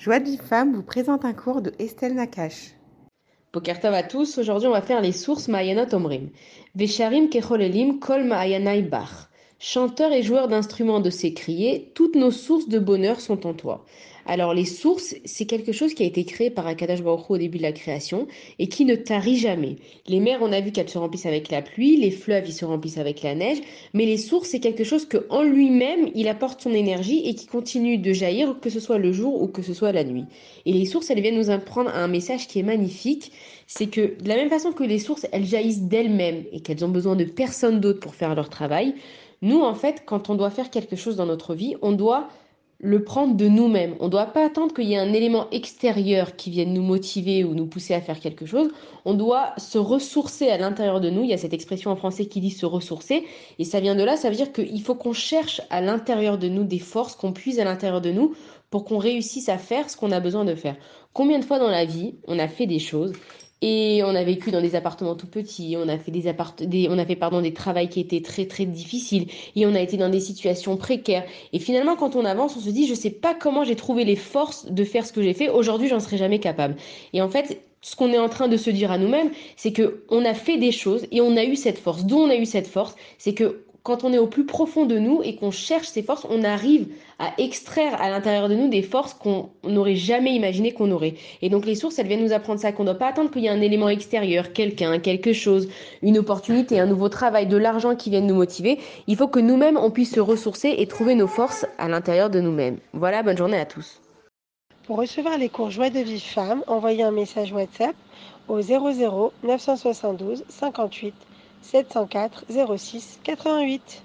Joie de vie femme vous présente un cours de Estelle Nakache. Pokertov à tous, aujourd'hui on va faire les sources Ma'ayanot Omrim. Vesharim Kecholelim Kol Ma'ayanai Bach. Chanteur et joueur d'instruments de ses criers, toutes nos sources de bonheur sont en toi. Alors les sources, c'est quelque chose qui a été créé par Akadash Baruch au début de la création et qui ne tarit jamais. Les mers, on a vu qu'elles se remplissent avec la pluie, les fleuves, ils se remplissent avec la neige, mais les sources, c'est quelque chose que en lui-même, il apporte son énergie et qui continue de jaillir, que ce soit le jour ou que ce soit la nuit. Et les sources, elles viennent nous apprendre un message qui est magnifique, c'est que de la même façon que les sources, elles jaillissent d'elles-mêmes et qu'elles ont besoin de personne d'autre pour faire leur travail, nous, en fait, quand on doit faire quelque chose dans notre vie, on doit le prendre de nous-mêmes. On ne doit pas attendre qu'il y ait un élément extérieur qui vienne nous motiver ou nous pousser à faire quelque chose. On doit se ressourcer à l'intérieur de nous. Il y a cette expression en français qui dit se ressourcer. Et ça vient de là, ça veut dire qu'il faut qu'on cherche à l'intérieur de nous des forces, qu'on puise à l'intérieur de nous pour qu'on réussisse à faire ce qu'on a besoin de faire. Combien de fois dans la vie on a fait des choses et on a vécu dans des appartements tout petits, on a fait des, appart des on a fait pardon des travails qui étaient très très difficiles et on a été dans des situations précaires. Et finalement, quand on avance, on se dit je sais pas comment j'ai trouvé les forces de faire ce que j'ai fait. Aujourd'hui, j'en serai jamais capable. Et en fait, ce qu'on est en train de se dire à nous-mêmes, c'est que on a fait des choses et on a eu cette force. D'où on a eu cette force, c'est que quand on est au plus profond de nous et qu'on cherche ces forces, on arrive à extraire à l'intérieur de nous des forces qu'on n'aurait jamais imaginé qu'on aurait. Et donc les sources, elles viennent nous apprendre ça, qu'on ne doit pas attendre qu'il y ait un élément extérieur, quelqu'un, quelque chose, une opportunité, un nouveau travail, de l'argent qui vienne nous motiver. Il faut que nous-mêmes, on puisse se ressourcer et trouver nos forces à l'intérieur de nous-mêmes. Voilà, bonne journée à tous. Pour recevoir les cours Joie de vie femme, envoyez un message WhatsApp au 00 972 58 704 06 88.